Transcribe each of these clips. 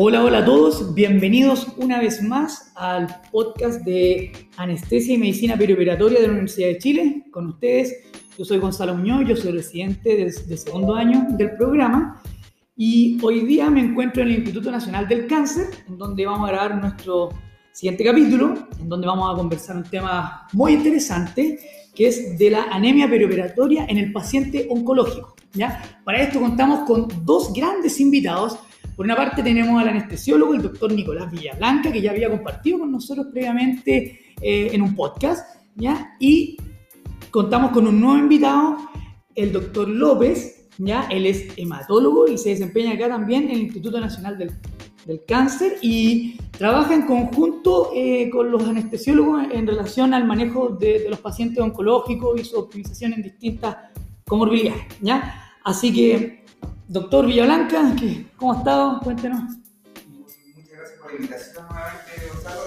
Hola, hola a todos, bienvenidos una vez más al podcast de Anestesia y Medicina Perioperatoria de la Universidad de Chile. Con ustedes, yo soy Gonzalo Muñoz, yo soy residente del, segundo año del programa y hoy día me encuentro en el Instituto Nacional del Cáncer, en donde vamos a grabar nuestro siguiente capítulo, en donde vamos a conversar un tema muy interesante, que es de la anemia perioperatoria en el paciente oncológico. ¿ya? Para esto contamos con dos grandes invitados por una parte tenemos al anestesiólogo, el doctor Nicolás Villablanca, que ya había compartido con nosotros previamente eh, en un podcast, ¿ya? Y contamos con un nuevo invitado, el doctor López, ¿ya? Él es hematólogo y se desempeña acá también en el Instituto Nacional del, Cáncer y trabaja en conjunto eh, con los anestesiólogos en relación al manejo de, de, los pacientes oncológicos y su optimización en distintas comorbilidades, ¿ya? Así que Doctor Villablanca, ¿cómo ha estado? Cuéntenos. Muchas gracias por la invitación nuevamente, Gonzalo,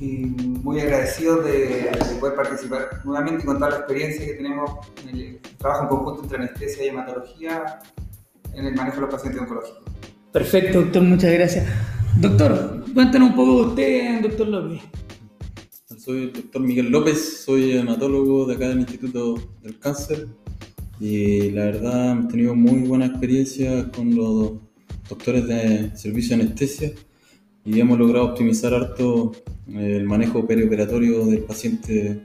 y, muy agradecido de, poder participar nuevamente y contar la experiencia que tenemos en el trabajo en conjunto entre anestesia y hematología en el manejo de los pacientes oncológicos. Perfecto, doctor, muchas gracias. Doctor, cuéntenos un poco de usted, doctor López. Soy el doctor Miguel López, soy hematólogo de acá del Instituto del Cáncer y la verdad hemos tenido muy buena experiencia con los doctores de servicio de anestesia y hemos logrado optimizar harto eh, el manejo perioperatorio del paciente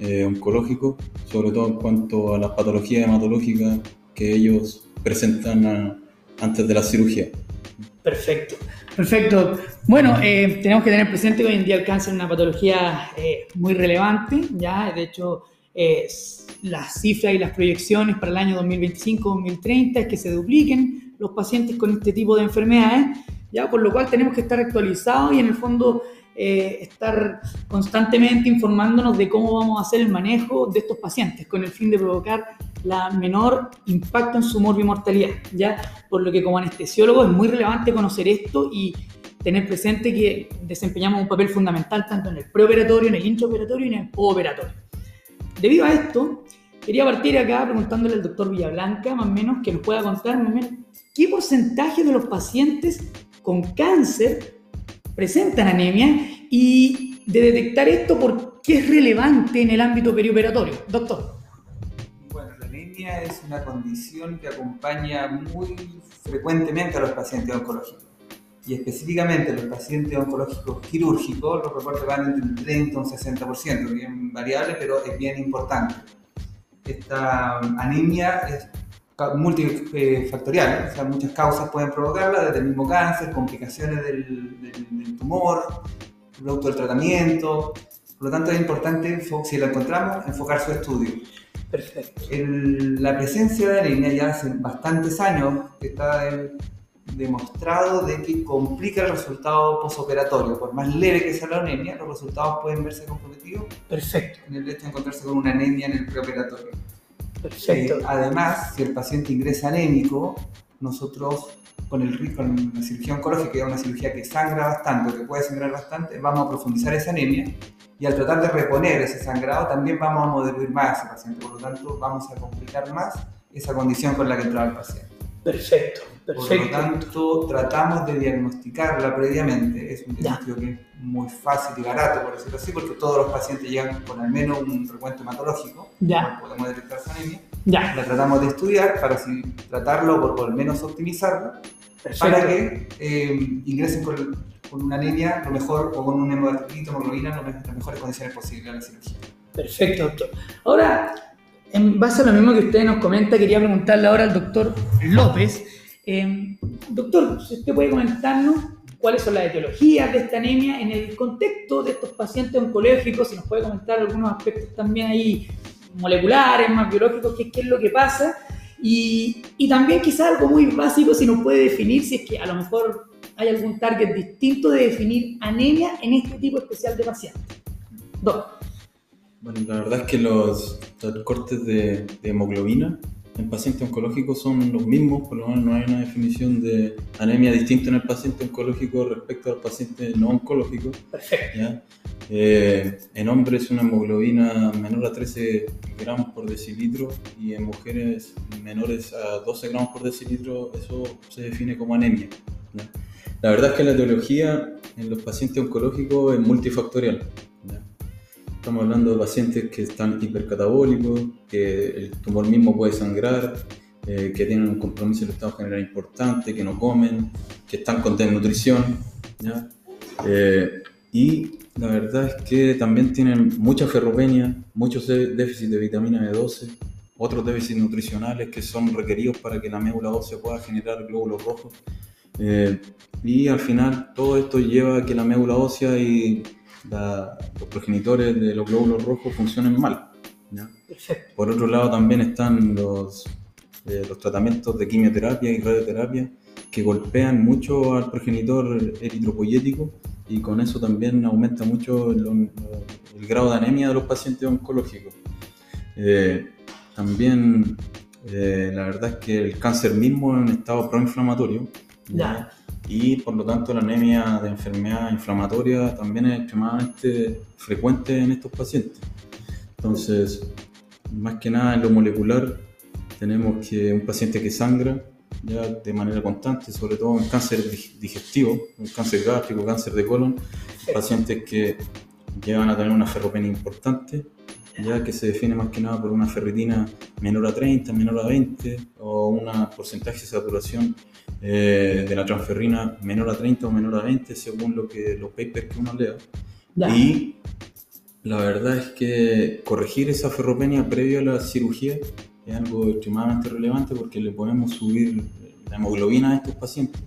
eh, oncológico, sobre todo en cuanto a las patologías hematológicas que ellos presentan antes de la cirugía. Perfecto, perfecto. Bueno, eh, tenemos que tener presente que hoy en día el cáncer es una patología muy relevante, ya, de hecho, las cifras y las proyecciones para el año 2025-2030 es que se dupliquen los pacientes con este tipo de enfermedades, ya por lo cual tenemos que estar actualizados y en el fondo eh, estar constantemente informándonos de cómo vamos a hacer el manejo de estos pacientes con el fin de provocar la menor impacto en su morbimortalidad, ya por lo que como anestesiólogo es muy relevante conocer esto y tener presente que desempeñamos un papel fundamental tanto en el preoperatorio, en el intraoperatorio y en el operatorio. Debido a esto, quería partir acá preguntándole al doctor Villablanca, más o menos, que nos pueda contar más qué porcentaje de los pacientes con cáncer presentan anemia y de detectar esto, por qué es relevante en el ámbito perioperatorio. Doctor. Bueno, la anemia es una condición que acompaña muy frecuentemente a los pacientes oncológicos y específicamente los pacientes oncológicos quirúrgicos, los reportes van entre un 30 y un 60%, bien variable, pero es bien importante. Esta anemia es multifactorial, o sea, muchas causas pueden provocarla, desde el mismo cáncer, complicaciones del, tumor, producto del tratamiento. Por lo tanto, es importante, si la encontramos, enfocar su estudio. Perfecto. la presencia de anemia ya hace bastantes años que está en, demostrado de que complica el resultado posoperatorio. Por más leve que sea la anemia, los resultados pueden verse comprometidos. Perfecto. En el hecho de encontrarse con una anemia en el preoperatorio. Perfecto. Eh, además, si el paciente ingresa anémico, nosotros con, el, con la cirugía oncológica, que es una cirugía que sangra bastante, que puede sangrar bastante, vamos a profundizar esa anemia y al tratar de reponer ese sangrado también vamos a modelar más a ese paciente. Por lo tanto, vamos a complicar más esa condición con la que entraba el paciente. Perfecto, perfecto. Por lo tanto, tratamos de diagnosticarla previamente. Es un diagnóstico que es muy fácil y barato, por decirlo así, porque todos los pacientes llegan con al menos un recuento hematológico. Ya. Podemos detectar su anemia. Ya. La tratamos de estudiar para así tratarlo o por lo menos optimizarla. Para que eh, ingresen con, una anemia lo mejor o con un hemoglobina, en las mejores condiciones posibles a la cirugía. Perfecto, doctor. Ahora, en base a lo mismo que usted nos comenta, quería preguntarle ahora al doctor López. Eh, doctor, si usted puede comentarnos cuáles son las etiologías de esta anemia en el contexto de estos pacientes oncológicos, si nos puede comentar algunos aspectos también ahí moleculares, más biológicos, qué, es lo que pasa. Y, también quizás algo muy básico, si nos puede definir si es que a lo mejor hay algún target distinto de definir anemia en este tipo especial de pacientes. Dos. Bueno, la verdad es que los, cortes de, hemoglobina en pacientes oncológicos son los mismos, por lo menos no hay una definición de anemia distinta en el paciente oncológico respecto al paciente no oncológico. Perfecto. Eh, en hombres una hemoglobina menor a 13 gramos por decilitro y en mujeres menores a 12 gramos por decilitro eso se define como anemia. La verdad es que la etiología en los pacientes oncológicos es multifactorial. Estamos hablando de pacientes que están hipercatabólicos, que el tumor mismo puede sangrar, eh, que tienen un compromiso del estado general importante, que no comen, que están con desnutrición. ¿ya? Eh, y la verdad es que también tienen mucha ferropenia, muchos déficits de vitamina B12, otros déficits nutricionales que son requeridos para que la médula ósea pueda generar glóbulos rojos. Eh, y al final todo esto lleva a que la médula ósea y la- los progenitores de los glóbulos rojos funcionen mal. ¿ya? Perfecto. Por otro lado también están los, eh, los tratamientos de quimioterapia y radioterapia que golpean mucho al progenitor eritropoyético y con eso también aumenta mucho el, el grado de anemia de los pacientes oncológicos. Eh, también eh, la verdad es que el cáncer mismo es un estado proinflamatorio Ya. Y por lo tanto la anemia de enfermedad inflamatoria también es extremadamente frecuente en estos pacientes. Entonces, más que nada en lo molecular, tenemos que un paciente que sangra ya de manera constante, sobre todo en cáncer dig- digestivo, un cáncer gástrico, cáncer de colon, pacientes que llegan a tener una ferropenia importante, ya que se define más que nada por una ferritina menor a 30, menor a 20, o un porcentaje de saturación eh, de la transferrina menor a 30 o menor a 20, según lo que los papers que uno lea. Ya. Y la verdad es que corregir esa ferropenia previo a la cirugía es algo extremadamente relevante porque le podemos subir la hemoglobina a estos pacientes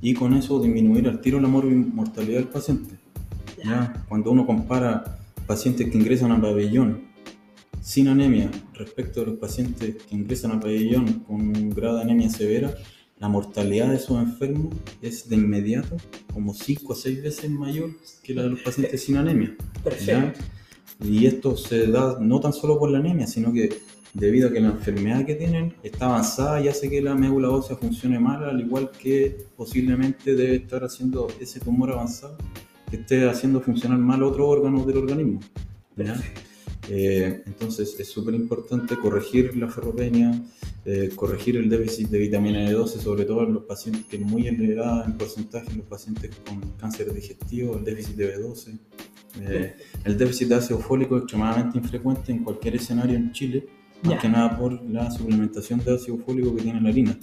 y con eso disminuir al tiro la mor- mortalidad del paciente. ¿ya? Cuando uno compara pacientes que ingresan a pabellón sin anemia respecto a los pacientes que ingresan a pabellón con un grado de anemia severa, la mortalidad de esos enfermos es de inmediato como 5 a 6 veces mayor que la de los pacientes sin anemia. ¿ya? Y esto se da no tan solo por la anemia, sino que debido a que la enfermedad que tienen está avanzada y hace que la médula ósea funcione mal, al igual que posiblemente debe estar haciendo ese tumor avanzado que esté haciendo funcionar mal otros órganos del organismo. ¿ya? Eh, entonces es súper importante corregir la ferropenia, eh, corregir el déficit de vitamina B12, sobre todo en los pacientes que es muy elevada en porcentaje en los pacientes con cáncer digestivo, el déficit de B12. Eh, el déficit de ácido fólico es extremadamente infrecuente en cualquier escenario en Chile, más Ya. que nada por la suplementación de ácido fólico que tiene la harina.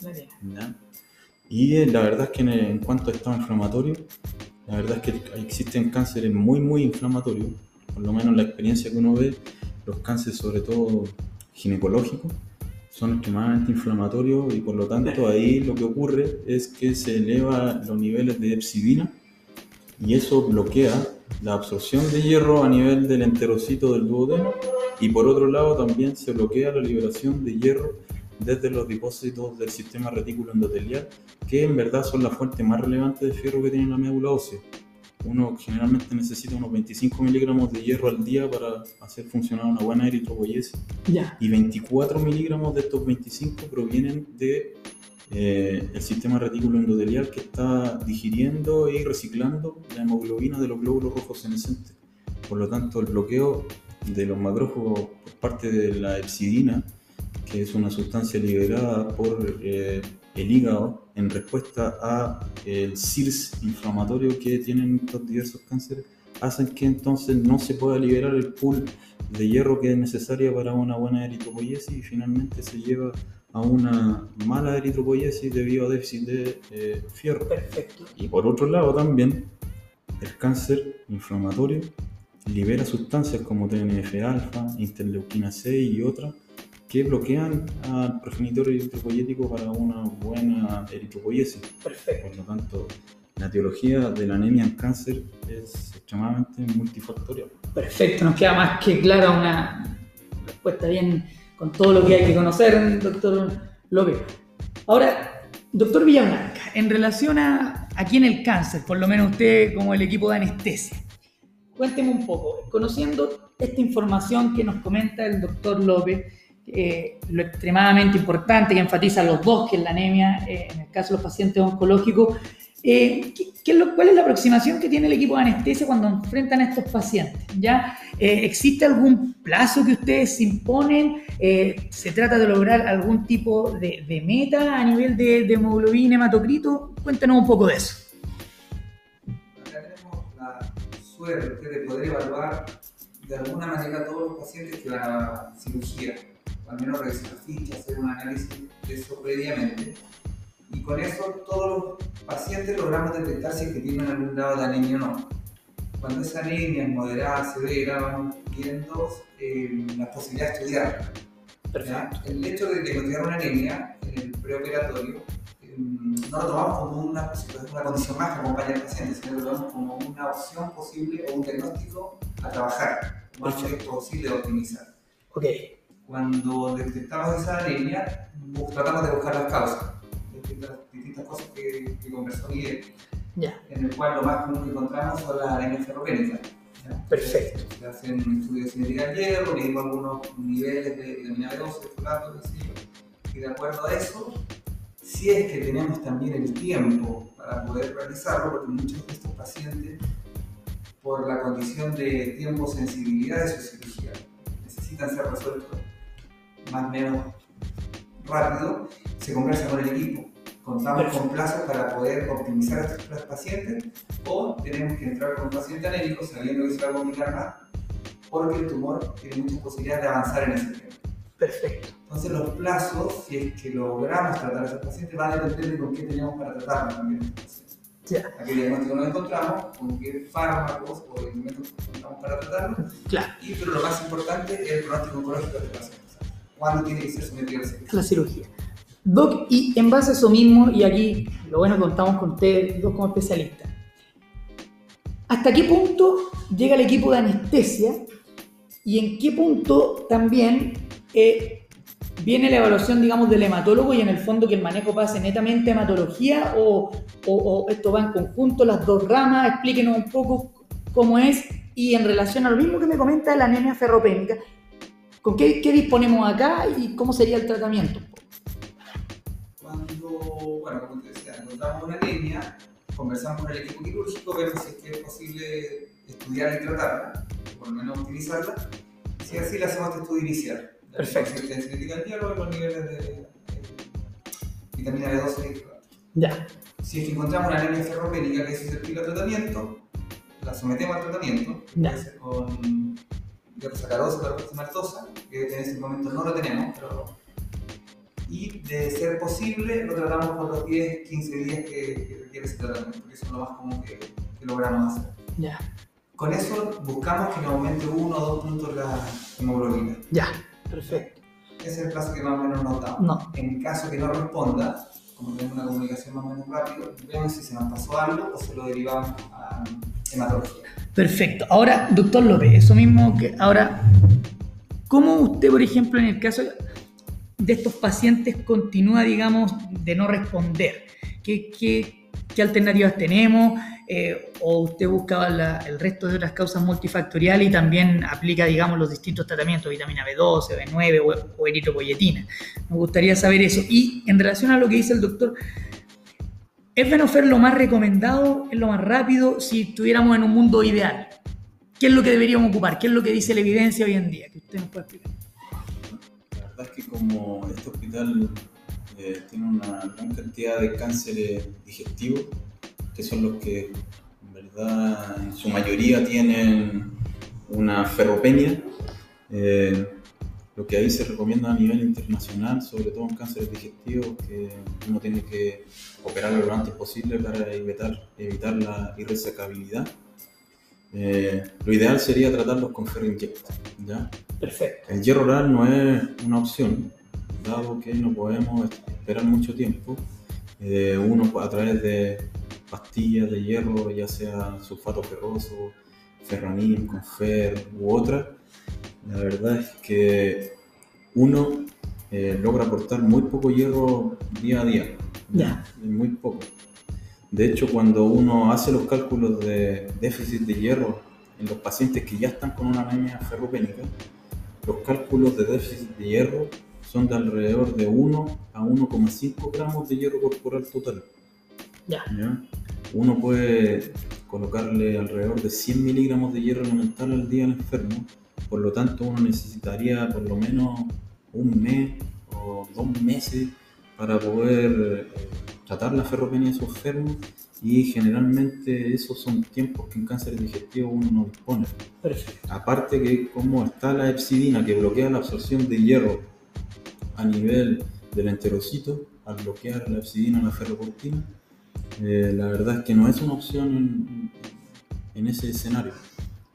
Y eh, la verdad es que en, en cuanto a estado inflamatorio, la verdad es que existen cánceres muy, muy inflamatorios. Por lo menos la experiencia que uno ve, los cánceres, sobre todo ginecológicos, son extremadamente inflamatorios y por lo tanto ahí lo que ocurre es que se elevan los niveles de epsidina y eso bloquea la absorción de hierro a nivel del enterocito del duodeno y por otro lado también se bloquea la liberación de hierro desde los depósitos del sistema retículo endotelial, que en verdad son la fuente más relevante de fierro que tiene la médula ósea. Uno generalmente necesita unos 25 miligramos de hierro al día para hacer funcionar una buena eritropoyesis Ya. y 24 miligramos de estos 25 provienen de eh, el sistema retículo endotelial que está digiriendo y reciclando la hemoglobina de los glóbulos rojos senescentes. Por lo tanto, el bloqueo de los macrófagos por parte de la epsidina, que es una sustancia liberada por eh, el hígado en respuesta a el CIRS inflamatorio que tienen estos diversos cánceres, hacen que entonces no se pueda liberar el pool de hierro que es necesaria para una buena eritropoyesis y finalmente se lleva a una mala eritropoyesis debido a déficit de eh, fierro. Perfecto. Y por otro lado también, el cáncer inflamatorio libera sustancias como TNF-alfa, interleuquina 6 y otras que bloquean al progenitor eritropoyético para una buena eritropoyesis. Perfecto. Por lo tanto, la etiología de la anemia en cáncer es extremadamente multifactorial. Perfecto, nos queda más que clara una respuesta bien con todo lo que hay que conocer, doctor López. Ahora, doctor Villablanca, en relación a aquí en el cáncer, por lo menos usted como el equipo de anestesia, cuénteme un poco, conociendo esta información que nos comenta el doctor López, eh, lo extremadamente importante que enfatiza los dos, que es la anemia, eh, en el caso de los pacientes oncológicos, eh, ¿qué- es lo- ¿cuál es la aproximación que tiene el equipo de anestesia cuando enfrentan a estos pacientes? ¿Ya? ¿Existe algún plazo que ustedes imponen? ¿Se trata de lograr algún tipo de, meta a nivel de, de hemoglobina, hematocrito? Cuéntanos un poco de eso. suerte de poder evaluar de alguna manera todos los pacientes que van a cirugía, al menos revisar fichas, hacer un análisis de eso previamente. Y con eso todos los pacientes logramos detectar si es que tienen algún grado de anemia o no. Cuando esa anemia es moderada, severa, vamos viendo eh, la posibilidad de estudiarla. El hecho de diagnosticar una anemia en el preoperatorio eh, no lo tomamos como una, una, condición más que acompaña al paciente, sino que lo tomamos como una opción posible o un diagnóstico a trabajar, lo más posible de optimizar. Okay. Cuando detectamos esa anemia, tratamos de buscar las causas, distintas, distintas cosas que, que conversó Miguel, en el cual lo más común que encontramos son las anemias ferropénicas Perfecto. Se hacen estudios de cinética del hierro, medimos algunos niveles de vitamina B12, de folato, y de acuerdo a eso, si es que tenemos también el tiempo para poder realizarlo, porque muchos de estos pacientes, por la condición de tiempo-sensibilidad de su cirugía, necesitan ser resueltos más o menos rápido, se conversa con el equipo contamos con plazos para poder optimizar a estos pacientes o tenemos que entrar con un paciente anémico sabiendo que se va a complicar más porque el tumor tiene muchas posibilidades de avanzar en ese tiempo. Perfecto. Entonces los plazos, si es que logramos tratar a esos pacientes, va a depender de con qué tenemos para tratarlos también. Ya. A qué diagnóstico nos encontramos, con qué fármacos o elementos encontramos para tratarlos. Claro. Y, pero lo más importante es el pronóstico oncológico de este ¿Cuándo tiene que ser sometido a la cirugía? Doc, y en base a eso mismo, y aquí lo bueno contamos con ustedes dos como especialistas, ¿hasta qué punto llega el equipo de anestesia y en qué punto también eh, viene la evaluación, digamos, del hematólogo y en el fondo que el manejo pase netamente a hematología o, esto va en conjunto, las dos ramas? Explíquenos un poco cómo es y en relación a lo mismo que me comenta la anemia ferropénica, ¿con qué, qué disponemos acá y cómo sería el tratamiento? bueno, como te decía, encontramos una línea, conversamos con el equipo quirúrgico, vemos si es que es posible estudiar y tratarla, por lo menos utilizarla. Si así, le hacemos este estudio inicial. Perfecto. La cinética del y los niveles de, vitamina B12 y Ya. Si es que encontramos una anemia ferropénica que es susceptible al tratamiento, la sometemos al tratamiento, ya. con hierrosacarosa, la que en ese momento no lo tenemos, pero y de ser posible lo tratamos por los 10, 15 días que, requiere ese tratamiento, porque eso es lo más común que, logramos hacer. Ya. Con eso buscamos que nos aumente uno o dos puntos la hemoglobina. Ya, perfecto. Ese es el plazo que más o menos nos damos. No. En caso que no responda, como tenemos una comunicación más o menos rápida, vemos si se nos pasó algo o se lo derivamos a hematología. Perfecto. Ahora, doctor López, eso mismo que ahora, ¿cómo usted, por ejemplo, en el caso de estos pacientes continúa, digamos, de no responder? ¿Qué, alternativas tenemos? Eh, ¿O usted busca el resto de otras causas multifactoriales y también aplica, digamos, los distintos tratamientos, vitamina B12, B9 o, eritropoyetina? Me gustaría saber eso. Y en relación a lo que dice el doctor, ¿es Venofer lo más recomendado, es lo más rápido si estuviéramos en un mundo ideal? ¿Qué es lo que deberíamos ocupar? ¿Qué es lo que dice la evidencia hoy en día? Que usted nos puede explicar es que como este hospital eh, tiene una gran cantidad de cánceres digestivos, que son los que en verdad en su mayoría tienen una ferropenia, eh, lo que ahí se recomienda a nivel internacional, sobre todo en cánceres digestivos, que uno tiene que operarlo lo antes posible para evitar, evitar la irresecabilidad. Eh, lo ideal sería tratarlos con ferro ¿ya? Perfecto. El hierro oral no es una opción, dado que no podemos esperar mucho tiempo. Eh, uno a través de pastillas de hierro, ya sea sulfato ferroso, ferronín, confer u otra, la verdad es que uno eh, logra aportar muy poco hierro día a día. Ya. Muy poco. De hecho, cuando uno hace los cálculos de déficit de hierro en los pacientes que ya están con una anemia ferropénica, los cálculos de déficit de hierro son de alrededor de 1 a 1,5 gramos de hierro corporal total. Ya. Uno puede colocarle alrededor de 100 miligramos de hierro elemental al día al enfermo, por lo tanto uno necesitaría por lo menos un mes o dos meses para poder eh, tratar la ferropenia de esos enfermos y generalmente esos son tiempos que en cáncer digestivo uno no dispone. Perfecto. Aparte que como está la epsidina que bloquea la absorción de hierro a nivel del enterocito, al bloquear la epsidina la ferroportina, eh, la verdad es que no es una opción en, en ese escenario.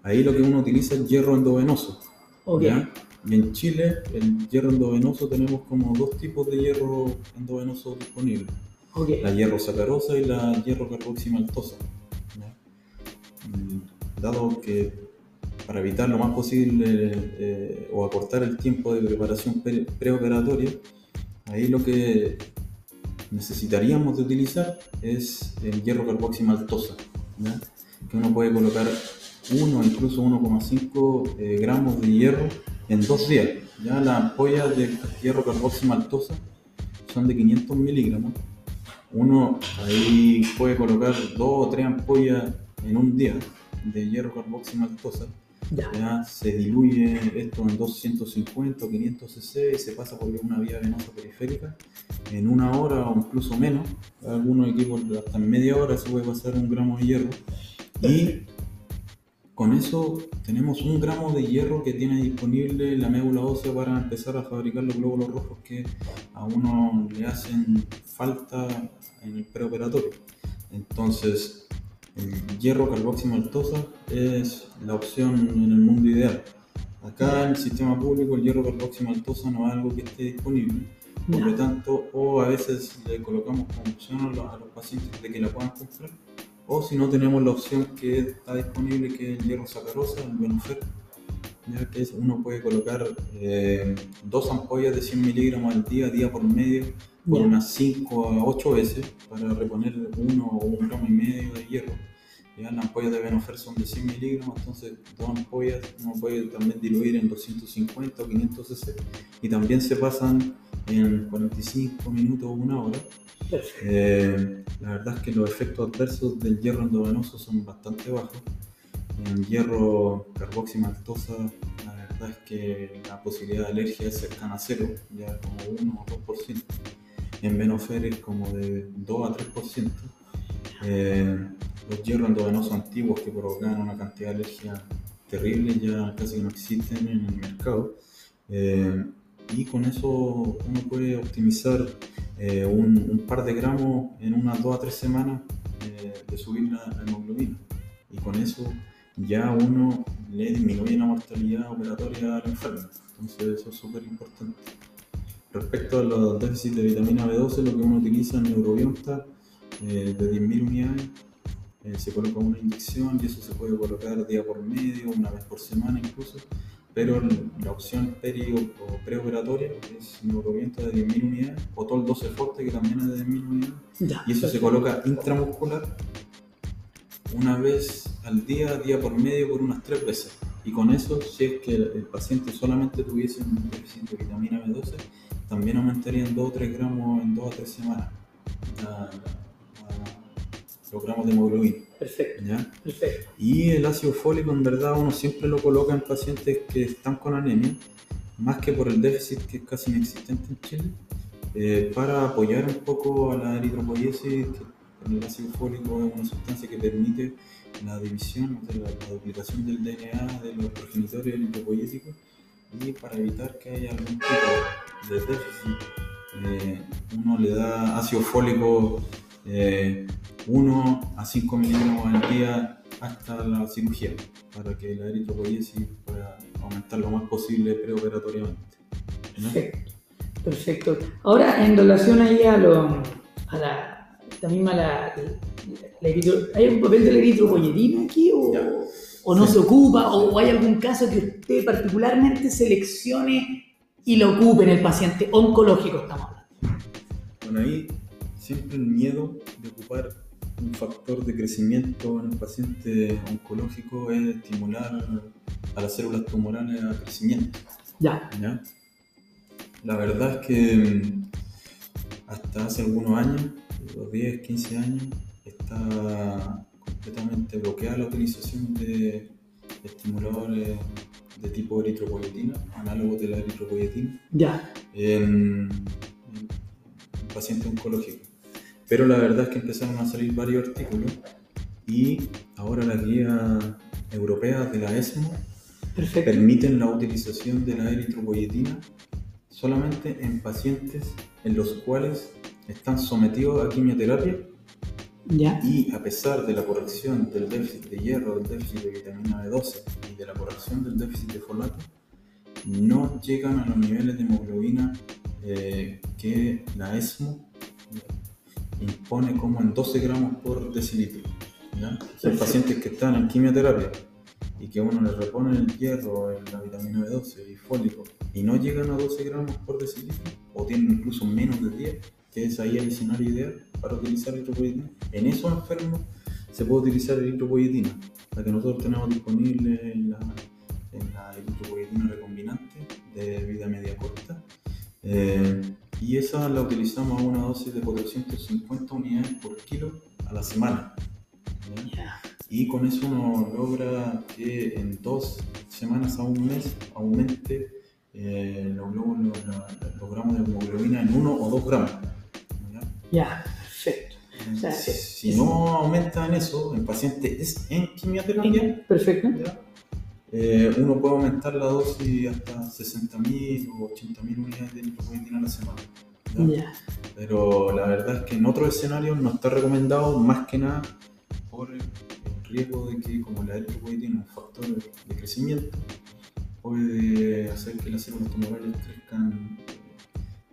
Ahí lo que uno utiliza es hierro endovenoso. Ok. ¿ya? Y en Chile, el hierro endovenoso tenemos como dos tipos de hierro endovenoso disponibles. Ok. La hierro sacarosa y la hierro carboximaltosa. Mm, Dado que para evitar lo más posible eh, o acortar el tiempo de preparación pre- preoperatoria, ahí lo que necesitaríamos de utilizar es el hierro carboximaltosa, ¿ya? que uno puede colocar 1, incluso 1,5 eh, gramos de hierro en dos días. Ya las ampollas de hierro carboximaltosa son de 500 miligramos. Uno ahí puede colocar dos o tres ampollas en un día de hierro carboximaltosa. Ya. Ya se diluye esto en 250 o 500 cc y se pasa por una vía venosa periférica en una hora o incluso menos. Algunos equipos hasta en media hora se puede pasar un gramo de hierro. Y con eso tenemos un gramo de hierro que tiene disponible la médula ósea para empezar a fabricar los glóbulos rojos que a uno le hacen falta en el preoperatorio. Entonces, el hierro carboximaltosa es la opción en el mundo ideal. Acá en el sistema público el hierro carboximaltosa no es algo que esté disponible. Por lo tanto, o a veces le colocamos como opción a los, a los pacientes de que la puedan comprar, o si no tenemos la opción que está disponible, que es el hierro sacarosa, el Benofer, ya que es- uno puede colocar eh, dos ampollas de 100 miligramos al día, día por medio, por unas 5 a 8 veces, para reponer uno o un gramo y medio de hierro. Ya, las ampollas de Benofer son de 100 miligramos, entonces dos ampollas uno puede también diluir en 250 o 500 cc y también se pasan en 45 minutos o una hora. Eh, la verdad es que los efectos adversos del hierro endovenoso son bastante bajos. En hierro carboximaltosa, la verdad es que la posibilidad de alergia es cercana a cero, ya como 1 o 2%. En Venofer es como de 2 a 3%. Eh, los hierros endovenosos antiguos que provocaban una cantidad de alergia terrible ya casi no existen en el mercado. Eh, y con eso uno puede optimizar eh, un, un par de gramos en unas 2 a 3 semanas eh, de subir la, la hemoglobina. Y con eso ya uno le disminuye la mortalidad operatoria al enfermo. Entonces eso es súper importante. Respecto a los déficits de vitamina B12, lo que uno utiliza en Neurobionta eh, de 10.000 unidades, eh, se coloca una inyección y eso se puede colocar día por medio, una vez por semana incluso, pero la opción peri o preoperatoria es Neurobionta de 10.000 unidades, o Tol 12 Forte que también es de 10.000 unidades, Ya. y eso se coloca intramuscular una vez al día, día por medio, por unas tres veces. Y con eso, si es que el, el paciente solamente tuviese un déficit de vitamina B12, también aumentaría en 2 o 3 gramos en 2 a 3 semanas la- gramos de hemoglobina. Perfecto. ¿ya? Perfecto. Y el ácido fólico, en verdad, uno siempre lo coloca en pacientes que están con anemia, más que por el déficit que es casi inexistente en Chile, eh, para apoyar un poco a la eritropoiesis, el ácido fólico es una sustancia que permite la división, o sea, la, la duplicación del DNA de los progenitores eritropoyéticos, y para evitar que haya algún tipo de déficit, eh, uno le da ácido fólico eh, 1 a 5 miligramos al día hasta la cirugía, para que la eritropoiesis pueda aumentar lo más posible preoperatoriamente. ¿no? Perfecto. Perfecto. Ahora, en relación ahí a, lo, a la, esta misma, la, la eritro- ¿hay un papel de la eritropoyetina aquí o, o no Sí. se ocupa? O, o hay algún caso que usted particularmente seleccione y lo ocupe en el paciente oncológico, estamos hablando? Bueno, ahí siempre el miedo de ocupar un factor de crecimiento en el paciente oncológico es estimular a las células tumorales a crecimiento. Ya. ¿ya? La verdad es que mm, hasta hace algunos años, los 10, 15 años, está completamente bloqueada la utilización de estimuladores de tipo eritropoyetina, análogos de la eritropoyetina, Ya. en, en pacientes oncológicos. Pero la verdad es que empezaron a salir varios artículos y ahora las guías europeas de la ESMO Perfecto. permiten la utilización de la eritropoyetina solamente en pacientes en los cuales están sometidos a quimioterapia Ya. y a pesar de la corrección del déficit de hierro, del déficit de vitamina B12 y de la corrección del déficit de folato, no llegan a los niveles de hemoglobina eh, que la ESMO impone como en 12 gramos por decilitro. ¿ya? Son Perfecto. pacientes que están en quimioterapia y que uno les repone el hierro, la vitamina B12 y fólico y no llegan a 12 gramos por decilitro o tienen incluso menos de 10, que es ahí el escenario ideal para utilizar eritropoyetina. En esos enfermos se puede utilizar eritropoyetina, la que nosotros tenemos disponible en la, en la eritropoyetina recombinante de vida media corta. Eh, y esa la utilizamos a una dosis de 450 unidades por kilo a la semana. Ya. Y con eso uno logra que en dos semanas a un mes aumente eh, los, los gramos de hemoglobina en uno o dos gramos. ¿ya? Ya. Perfecto. O sea, si, es- no aumenta en eso, en pacientes en quimioterapia, Perfecto. ¿ya? Eh, uno puede aumentar la dosis hasta 60.000 o 80.000 unidades de eritropoyetina a la semana. Pero la verdad es que en otros escenarios no está recomendado más que nada por el riesgo de que como la eritropoyetina es un factor de crecimiento, puede hacer que las células tumorales crezcan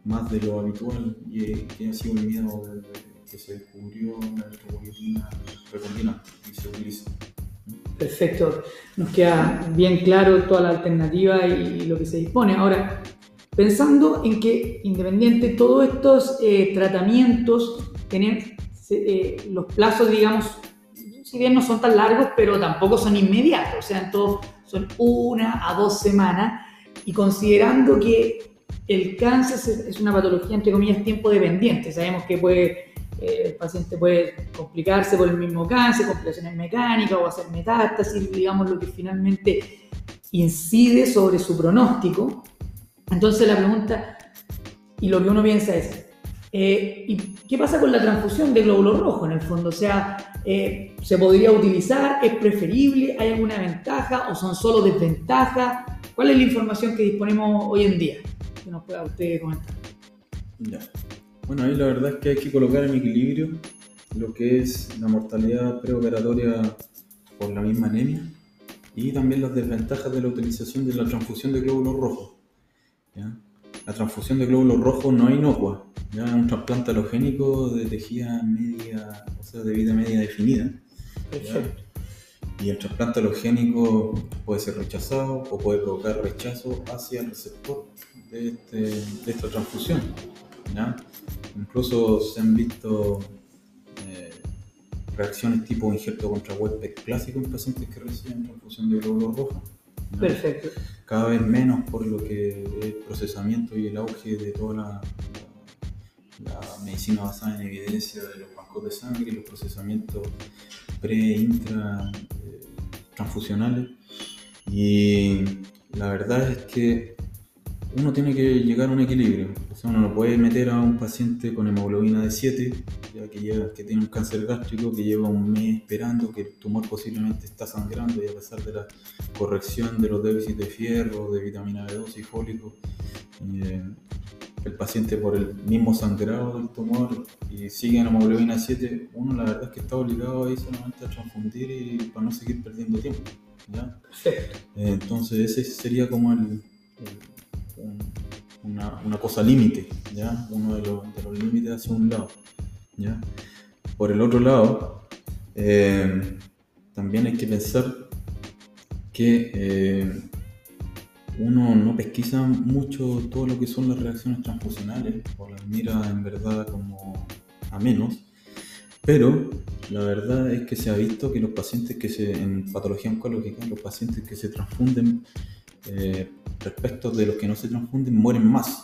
más de lo habitual y eh, que ha sido el miedo desde que se descubrió la eritropoyetina recombinante y se utiliza. Perfecto. Nos queda bien claro toda la alternativa y lo que se dispone. Ahora, pensando en que independiente de todos estos eh, tratamientos, tienen eh, los plazos, digamos, si bien no son tan largos, pero tampoco son inmediatos, o sea, son una a dos semanas, y considerando que el cáncer es una patología, entre comillas, tiempo dependiente, sabemos que puede eh, el paciente puede complicarse por el mismo cáncer, complicaciones mecánicas o hacer metástasis, digamos, lo que finalmente incide sobre su pronóstico. Entonces la pregunta, y lo que uno piensa es, eh, ¿y qué pasa con la transfusión de glóbulos rojos en el fondo? O sea, eh, ¿se podría utilizar? ¿Es preferible? ¿Hay alguna ventaja o son solo desventajas? ¿Cuál es la información que disponemos hoy en día? Que nos pueda usted comentar. Ya. Bueno, ahí la verdad es que hay que colocar en equilibrio lo que es la mortalidad preoperatoria por la misma anemia y también las desventajas de la utilización de la transfusión de glóbulos rojos. ¿ya? La transfusión de glóbulos rojos no es inocua, ya es un trasplante halogénico de tejida media, o sea, de vida media definida. Perfecto. Y el trasplante halogénico puede ser rechazado o puede provocar rechazo hacia el receptor de, este- de esta transfusión. ¿Ya? Incluso se han visto eh, reacciones tipo injerto contra Westbeck clásico en pacientes que reciben transfusión de glóbulos rojos. Perfecto. Cada vez menos por lo que es el procesamiento y el auge de toda la, la- la medicina basada en evidencia de los bancos de sangre y los procesamientos pre, intra, eh, transfusionales. Y la verdad es que uno tiene que llegar a un equilibrio. O sea, uno no puede meter a un paciente con hemoglobina de 7, ya que, lleva- que tiene un cáncer gástrico, que lleva un mes esperando, que el tumor posiblemente está sangrando y a pesar de la corrección de los déficits de fierro, de vitamina B2 y fólico, eh, el paciente por el mismo sangrado del tumor y sigue en hemoglobina 7, uno la verdad es que está obligado ahí solamente a transfundir y para no seguir perdiendo tiempo. ¿ya? Perfecto. Eh, Entonces ese sería como el, el- una, una cosa límite, ¿ya? Uno de los, de los límites hacia un lado, ¿ya? Por el otro lado, eh, también hay que pensar que eh, uno no pesquisa mucho todo lo que son las reacciones transfusionales o las mira en verdad como a menos, pero la verdad es que se ha visto que los pacientes que se, en patología oncológica, los pacientes que se transfunden eh, respecto de los que no se transfunden mueren más.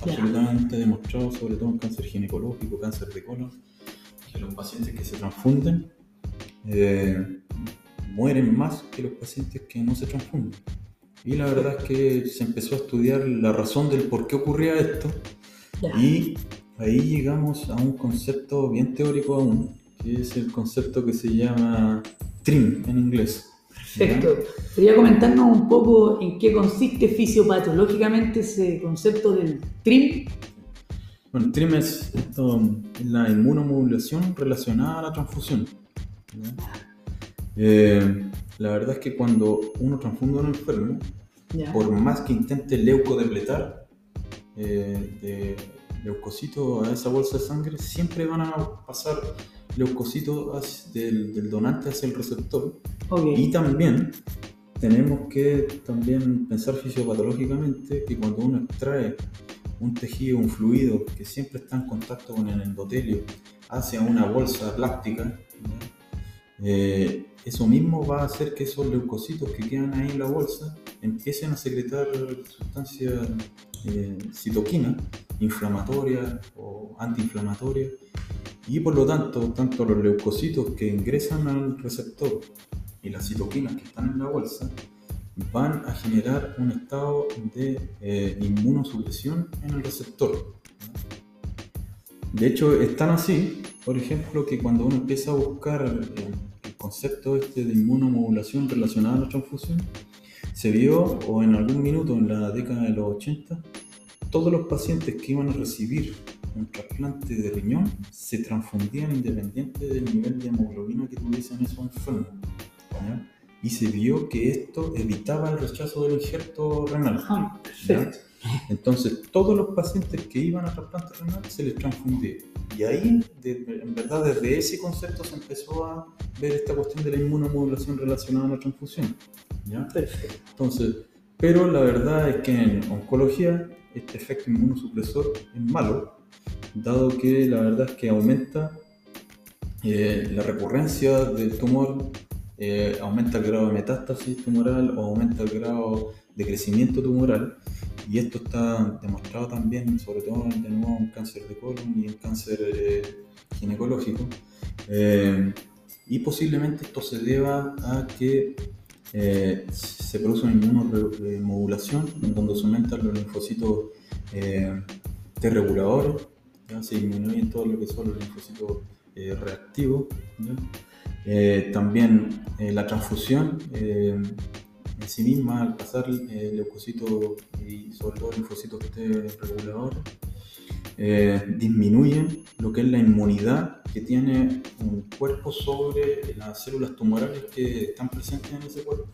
Absolutamente demostrado, sobre todo en cáncer ginecológico, cáncer de colon, que los pacientes que se transfunden eh, mueren más que los pacientes que no se transfunden. Y la verdad es que se empezó a estudiar la razón del por qué ocurría esto y ahí llegamos a un concepto bien teórico aún, que es el concepto que se llama TRIM en inglés. Perfecto. Quería comentarnos un poco en qué consiste fisiopatológicamente ese concepto del TRIM. Bueno, TRIM es esto, la inmunomodulación relacionada a la transfusión. Eh, la verdad es que cuando uno transfunde a un enfermo, por más que intente leucodepletar eh, de leucocitos a esa bolsa de sangre, siempre van a pasar leucocitos del, del donante hacia el receptor. Y también tenemos que también pensar fisiopatológicamente que cuando uno extrae un tejido, un fluido que siempre está en contacto con el endotelio hacia una bolsa plástica, eh, eso mismo va a hacer que esos leucocitos que quedan ahí en la bolsa empiecen a secretar sustancias eh, citoquinas inflamatorias o antiinflamatorias y por lo tanto tanto los leucocitos que ingresan al receptor y las citoquinas que están en la bolsa van a generar un estado de eh, inmunosupresión en el receptor. De hecho, es tan así, por ejemplo, que cuando uno empieza a buscar el, concepto este de inmunomodulación relacionada a la transfusión, se vio, o en algún minuto en la década de los 80, todos los pacientes que iban a recibir un trasplante de riñón se transfundían independiente del nivel de hemoglobina que tuviesen esos enfermos y se vio que esto evitaba el rechazo del injerto renal. Ah, Entonces, todos los pacientes que iban a trasplante renal se les transfundía. Y ahí, en verdad, desde ese concepto se empezó a ver esta cuestión de la inmunomodulación relacionada a la transfusión. ¿ya? Entonces, pero la verdad es que en oncología este efecto inmunosupresor es malo, dado que la verdad es que aumenta eh, la recurrencia del tumor eh, aumenta el grado de metástasis tumoral o aumenta el grado de crecimiento tumoral. Y esto está demostrado también, sobre todo de nuevo en cáncer de colon y en cáncer eh, ginecológico. Y posiblemente esto se deba a que se produce una inmunomodulación en donde se aumentan los linfocitos T reguladores, se disminuyen todo lo que son los linfocitos reactivos. Eh, también eh, la transfusión eh, en sí misma, al pasar el leucocito y sobre todo linfocitos T reguladores, disminuyen lo que es la inmunidad que tiene un cuerpo sobre las células tumorales que están presentes en ese cuerpo.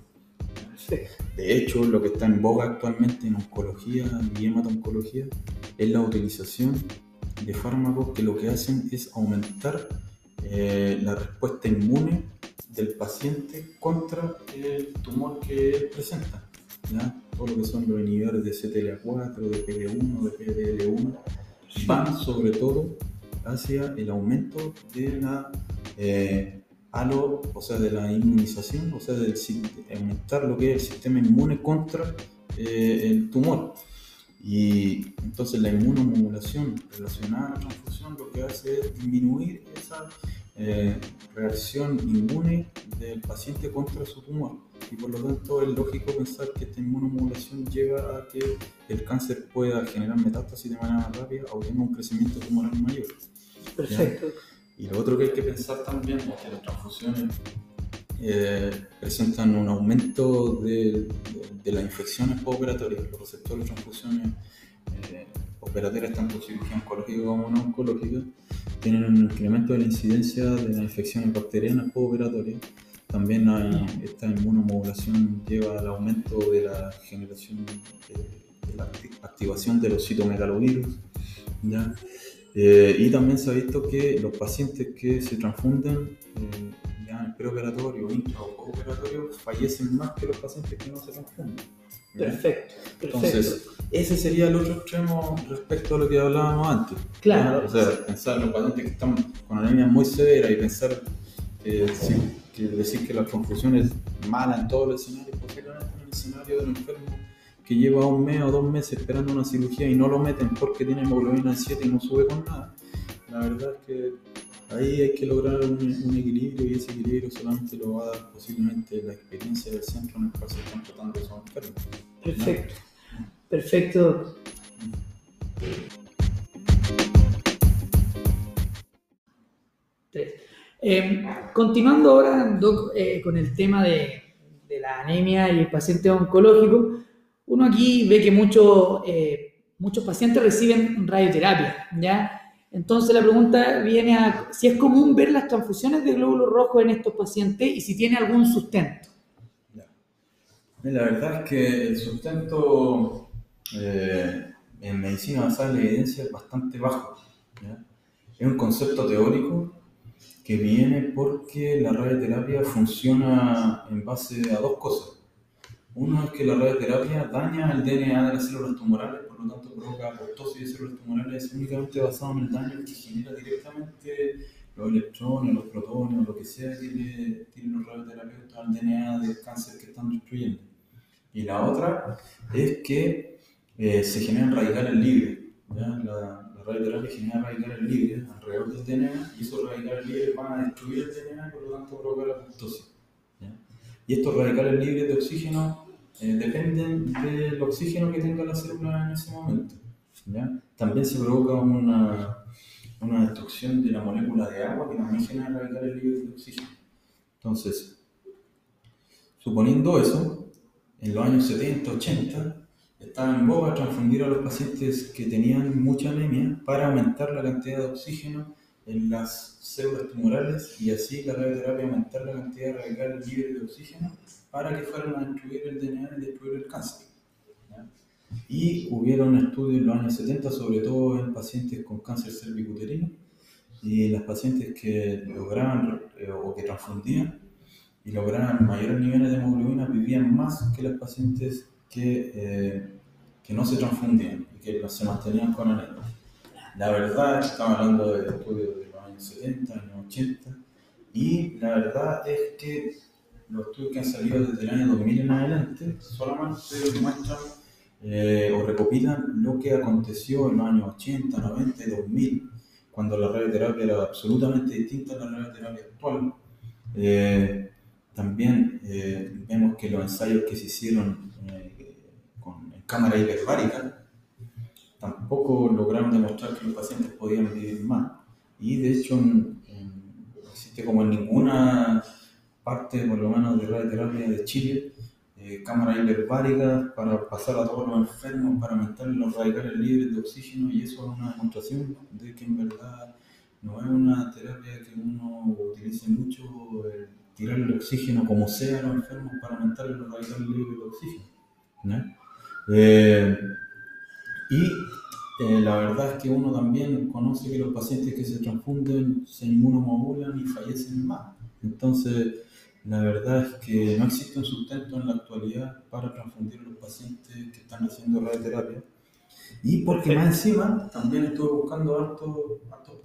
De hecho, lo que está en boga actualmente en oncología y hemato-oncología es la utilización de fármacos que lo que hacen es aumentar eh, la respuesta inmune del paciente contra el tumor que presenta. Todo lo que son los inhibidores de CTLA4, de PD1, de PDL1, van sobre todo hacia el aumento de la eh, o sea, de la inmunización, o sea, de aumentar lo que es el sistema inmune contra eh, el tumor. Y entonces la inmunomodulación relacionada a la transfusión lo que hace es disminuir esa eh, reacción inmune del paciente contra su tumor. Y por lo tanto es lógico pensar que esta inmunomodulación lleva a que el cáncer pueda generar metástasis de manera más rápida o tenga un crecimiento tumoral mayor. Perfecto. Y lo otro que hay que pensar también es que las transfusiones eh, presentan un aumento de, de, las infecciones postoperatorias, los receptores de transfusiones eh, operatorias tanto cirugía oncológica como no oncológica tienen un incremento de la incidencia de las infecciones bacterianas postoperatorias. También hay, esta inmunomodulación lleva al aumento de la generación de, la activación de los citomegalovirus. ¿ya? Eh, y también se ha visto que los pacientes que se transfunden el preoperatorio, intra o postoperatorio fallecen más que los pacientes que no se transfunden. Perfecto, Entonces, ese sería el otro extremo respecto a lo que hablábamos antes. Claro. O sea, pensar en los pacientes que están con anemia muy severa y pensar que, decir que la transfusión es mala en todo el escenario, posiblemente en el escenario del enfermo que lleva un mes o dos meses esperando una cirugía y no lo meten porque tiene hemoglobina 7 y no sube con nada. La verdad es que Ahí hay que lograr un, equilibrio y ese equilibrio solamente lo va a dar posiblemente la experiencia del centro en el cual se están tratando esos enfermos. Perfecto, perfecto. Eh, continuando ahora, eh, con el tema de, la anemia y el paciente oncológico, uno aquí ve que mucho, eh, muchos pacientes reciben radioterapia, ¿ya? Entonces la pregunta viene a si es común ver las transfusiones de glóbulos rojos en estos pacientes y si tiene algún sustento. La verdad es que el sustento eh, en medicina basada en la evidencia es bastante bajo. Es un concepto teórico que viene porque la radioterapia funciona en base a dos cosas. Uno es que la radioterapia daña el DNA de las células tumorales, por lo tanto provoca apoptosis de células tumorales únicamente basado en el daño que genera directamente los electrones, los protones, lo que sea que le tienen los radioterapeutas al DNA del cáncer que están destruyendo. Y la otra es que eh, se generan radicales libres. La, radioterapia genera radicales libres alrededor del DNA y esos radicales libres van a destruir el DNA y por lo tanto provocar la apoptosis. Y estos radicales libres de oxígeno eh, dependen del oxígeno que tenga la célula en ese momento. ¿ya? También se provoca una, una destrucción de la molécula de agua que también genera radicales libres de oxígeno. Entonces, suponiendo eso, en los años 70, 80, estaba en boga transfundir a los pacientes que tenían mucha anemia para aumentar la cantidad de oxígeno en las células tumorales y así la radioterapia aumentar la cantidad de radicales libres de oxígeno para que fueran a destruir el DNA y destruir el cáncer. Y hubieron estudios en los años 70, sobre todo en pacientes con cáncer cervicuterino, y las pacientes que lograban eh, o que transfundían y lograban mayores niveles de hemoglobina vivían más que las pacientes que, eh, que no se transfundían y que se mantenían con anemia. La verdad, estamos hablando de estudios de los años 70, años 80, y la verdad es que los estudios que han salido desde el año 2000 en adelante solamente muestran eh, o recopilan lo que aconteció en los años 80, 90 y 2000, cuando la radioterapia era absolutamente distinta a la radioterapia actual. Eh, también eh, vemos que los ensayos que se hicieron con en cámara hiperbárica tampoco lograron demostrar que los pacientes podían vivir más. Y de hecho, no existe como en ninguna parte, por lo menos, de radioterapia de Chile, eh, cámaras hiperbáricas para pasar a todos los enfermos, para aumentar los radicales libres de oxígeno, y eso es una demostración de que en verdad no es una terapia que uno utilice mucho, eh, tirar el oxígeno como sea a los enfermos para aumentar los radicales libres de oxígeno. Eh, y eh, la verdad es que uno también conoce que los pacientes que se transfunden se inmunomodulan y fallecen más. Entonces, la verdad es que no existe un sustento en la actualidad para transfundir a los pacientes que están haciendo radioterapia. Y porque más encima, también estuve buscando hartos harto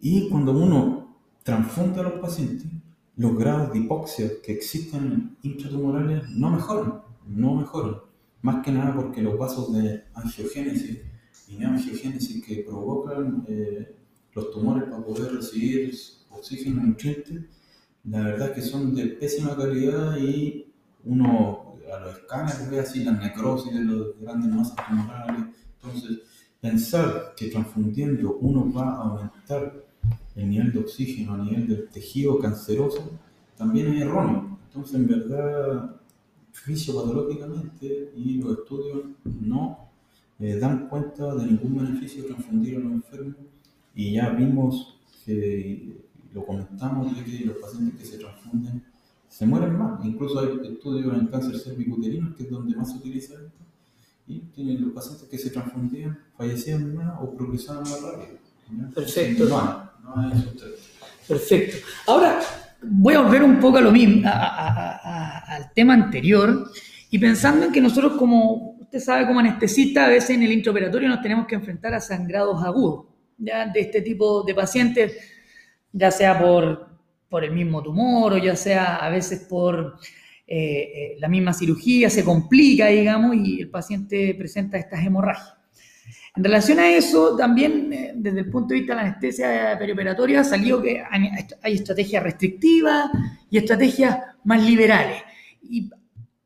Y cuando uno transfunde a los pacientes, los grados de hipoxia que existen intratumorales no mejoran, no mejoran. Más que nada porque los vasos de angiogénesis y neoangiogénesis que provocan eh, los tumores para poder recibir oxígeno y nutrientes la verdad es que son de pésima calidad y uno a los escáneres ve así la necrosis de los grandes masas tumorales. Entonces, pensar que transfundiendo uno va a aumentar el nivel de oxígeno a nivel del tejido canceroso también es erróneo. Entonces, en verdad, fisiopatológicamente y los estudios no eh, dan cuenta de ningún beneficio de transfundir a los enfermos y ya vimos que lo comentamos de que los pacientes que se transfunden se mueren más. Incluso hay estudios en cáncer cervicuterino, que es donde más se utiliza esto, y tienen los pacientes que se transfundían fallecían más o progresaban más rápido. Perfecto. No, no Perfecto. Ahora voy a volver un poco a lo mismo, al tema anterior, y pensando en que nosotros como usted sabe, como anestesista, a veces en el intraoperatorio nos tenemos que enfrentar a sangrados agudos, de este tipo de pacientes ya sea por, por el mismo tumor o ya sea a veces por eh, eh, la misma cirugía, se complica, digamos, y el paciente presenta estas hemorragias. En relación a eso, también eh, desde el punto de vista de la anestesia perioperatoria salió que hay estrategias restrictivas y estrategias más liberales. Y,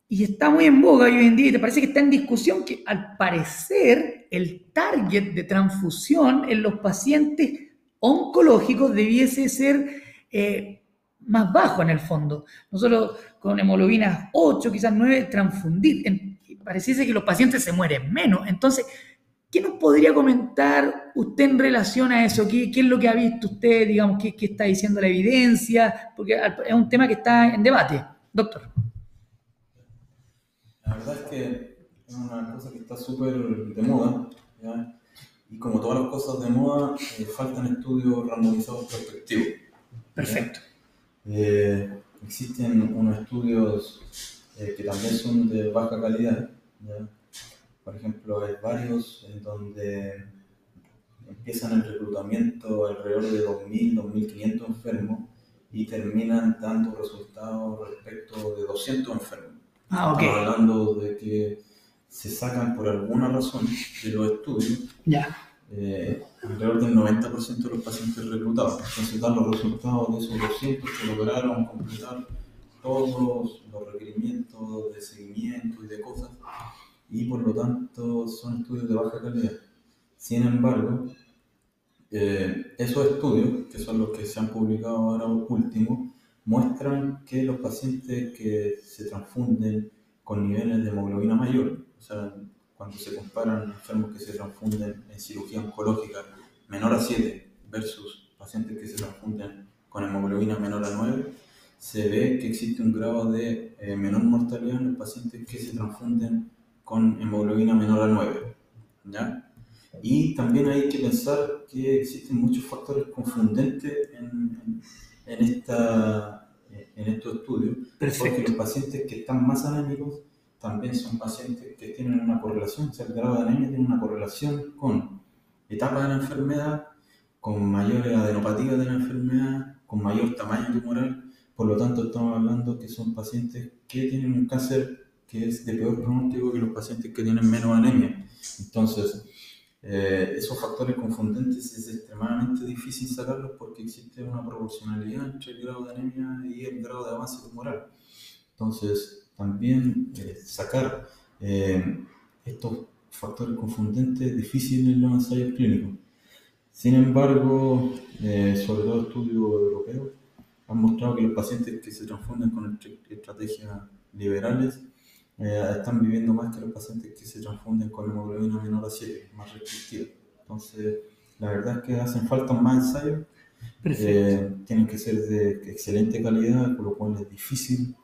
está muy en boga hoy en día y te parece que está en discusión que al parecer el target de transfusión en los pacientes oncológicos debiese ser eh, más bajo en el fondo. Nosotros con hemoglobina 8, quizás 9, transfundir. pareciese que los pacientes se mueren menos. Entonces, ¿qué nos podría comentar usted en relación a eso? ¿Qué, es lo que ha visto usted? Digamos, ¿qué, ¿qué, está diciendo la evidencia? Porque es un tema que está en debate. Doctor. La verdad es que es una cosa que está súper de moda. Y como todas las cosas de moda, eh, faltan estudios randomizados prospectivos. Perfecto. Eh, existen unos estudios eh, que también son de baja calidad. Por ejemplo, hay varios en donde empiezan el reclutamiento alrededor de 2.000, 2.500 enfermos y terminan dando resultados respecto de 200 enfermos. Ah, okay. Hablando de que se sacan por alguna razón de los estudios. Eh, alrededor del 90% de los pacientes reclutados. Entonces dan los resultados de esos 200 que lograron completar todos los requerimientos de seguimiento y de cosas y por lo tanto son estudios de baja calidad. Sin embargo, eh, esos estudios, que son los que se han publicado ahora último, muestran que los pacientes que se transfunden con niveles de hemoglobina mayor, o sea, cuando se comparan enfermos que se transfunden en cirugía oncológica menor a 7 versus pacientes que se transfunden con hemoglobina menor a 9, se ve que existe un grado de eh, menor mortalidad en los pacientes que se transfunden con hemoglobina menor a 9. ¿ya? Y también hay que pensar que existen muchos factores confundentes en, en, esta, en estos estudios, porque los pacientes que están más anémicos también son pacientes que tienen una correlación, o sea, el grado de anemia tiene una correlación con etapa de la enfermedad, con mayores adenopatías de la enfermedad, con mayor tamaño tumoral. Por lo tanto, estamos hablando que son pacientes que tienen un cáncer que es de peor pronóstico que los pacientes que tienen menos anemia. Entonces, eh, esos factores confundentes es extremadamente difícil sacarlos porque existe una proporcionalidad entre el grado de anemia y el grado de avance tumoral. Entonces, también eh, sacar eh, estos factores confundentes difíciles en los ensayos clínicos. Sin embargo, eh, sobre todo estudios europeos han mostrado que los pacientes que se transfunden con estrategias liberales están viviendo más que los pacientes que se transfunden con hemoglobina menor a 7, más restrictiva. Entonces, la verdad es que hacen falta más ensayos. tienen que ser de excelente calidad, por lo cual es difícil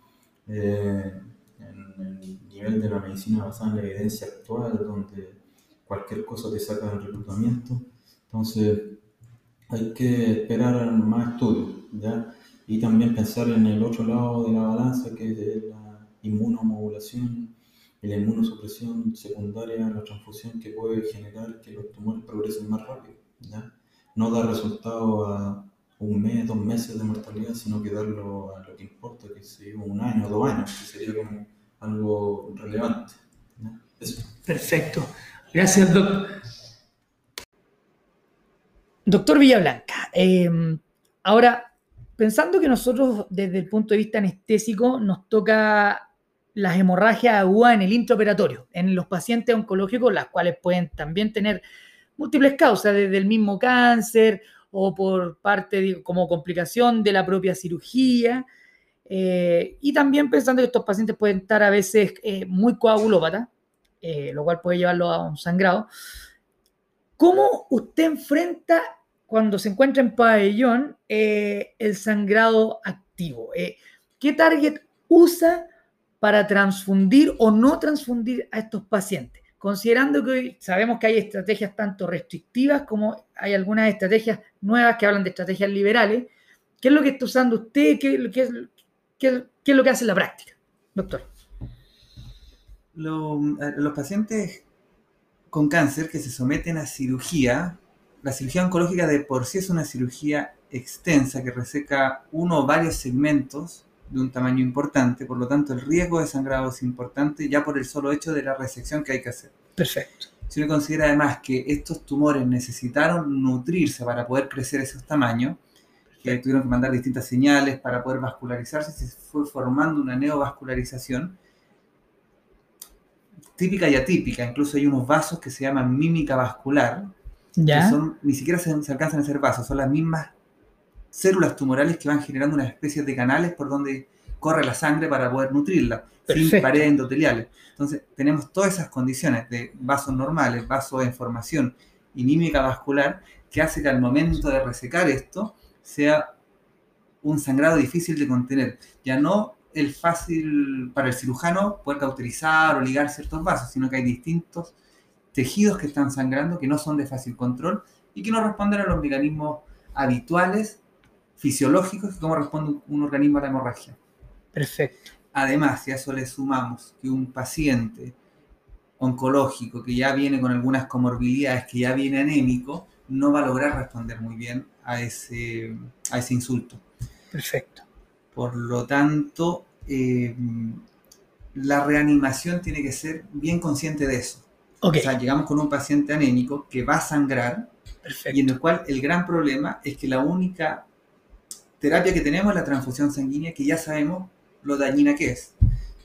eh, en el nivel de la medicina basada en la evidencia actual, donde cualquier cosa te saca del reclutamiento. Entonces, hay que esperar más estudios, ¿ya? Y también pensar en el otro lado de la balanza, que es la inmunomodulación y la inmunosupresión secundaria a la transfusión que puede generar que los tumores progresen más rápido. No da resultado a un mes, dos meses de mortalidad, sino que darlo a lo que importa, que se un año, dos años, que sería como algo relevante. Perfecto. Gracias, doctor. Doctor Villablanca, em, ahora, pensando que nosotros desde el punto de vista anestésico nos toca las hemorragias agudas en el intraoperatorio, en los pacientes oncológicos, las cuales pueden también tener múltiples causas, desde el mismo cáncer o por parte como complicación de la propia cirugía. Eh, y también pensando que estos pacientes pueden estar a veces eh, muy coagulópatas, eh, lo cual puede llevarlo a un sangrado. ¿Cómo usted enfrenta cuando se encuentra en pabellón el sangrado activo? ¿Qué target usa para transfundir o no transfundir a estos pacientes? Considerando que hoy sabemos que hay estrategias tanto restrictivas como hay algunas estrategias nuevas que hablan de estrategias liberales. ¿Qué es lo que está usando usted? ¿Qué, es, ¿Qué, es lo que hace la práctica, doctor? Eh, los pacientes con cáncer que se someten a cirugía, la cirugía oncológica de por sí es una cirugía extensa que reseca uno o varios segmentos de un tamaño importante, por lo tanto el riesgo de sangrado es importante ya por el solo hecho de la resección que hay que hacer. Perfecto. Si uno considera además que estos tumores necesitaron nutrirse para poder crecer esos tamaños, que tuvieron que mandar distintas señales para poder vascularizarse, se fue formando una neovascularización típica y atípica. Incluso hay unos vasos que se llaman mímica vascular, Ya. que son, ni siquiera se, se alcanzan a ser vasos, son las mismas células tumorales que van generando una especie de canales por donde corre la sangre para poder nutrirla, sin paredes endoteliales. Entonces, tenemos todas esas condiciones de vasos normales, vasos en formación y mímica vascular, que hace que al momento de resecar esto sea un sangrado difícil de contener. Ya no el fácil para el cirujano poder cauterizar o ligar ciertos vasos, sino que hay distintos tejidos que están sangrando que no son de fácil control y que no responden a los mecanismos habituales, fisiológicos, y cómo responde un- organismo a la hemorragia. Perfecto. Además, si a eso le sumamos que un paciente oncológico que ya viene con algunas comorbilidades, que ya viene anémico, no va a lograr responder muy bien a ese, a ese insulto. Perfecto. Por lo tanto, eh, la reanimación tiene que ser bien consciente de eso. Ok. O sea, llegamos con un paciente anémico que va a sangrar y en Perfecto. el cual el gran problema es que la única terapia que tenemos es la transfusión sanguínea, que ya sabemos lo dañina que es,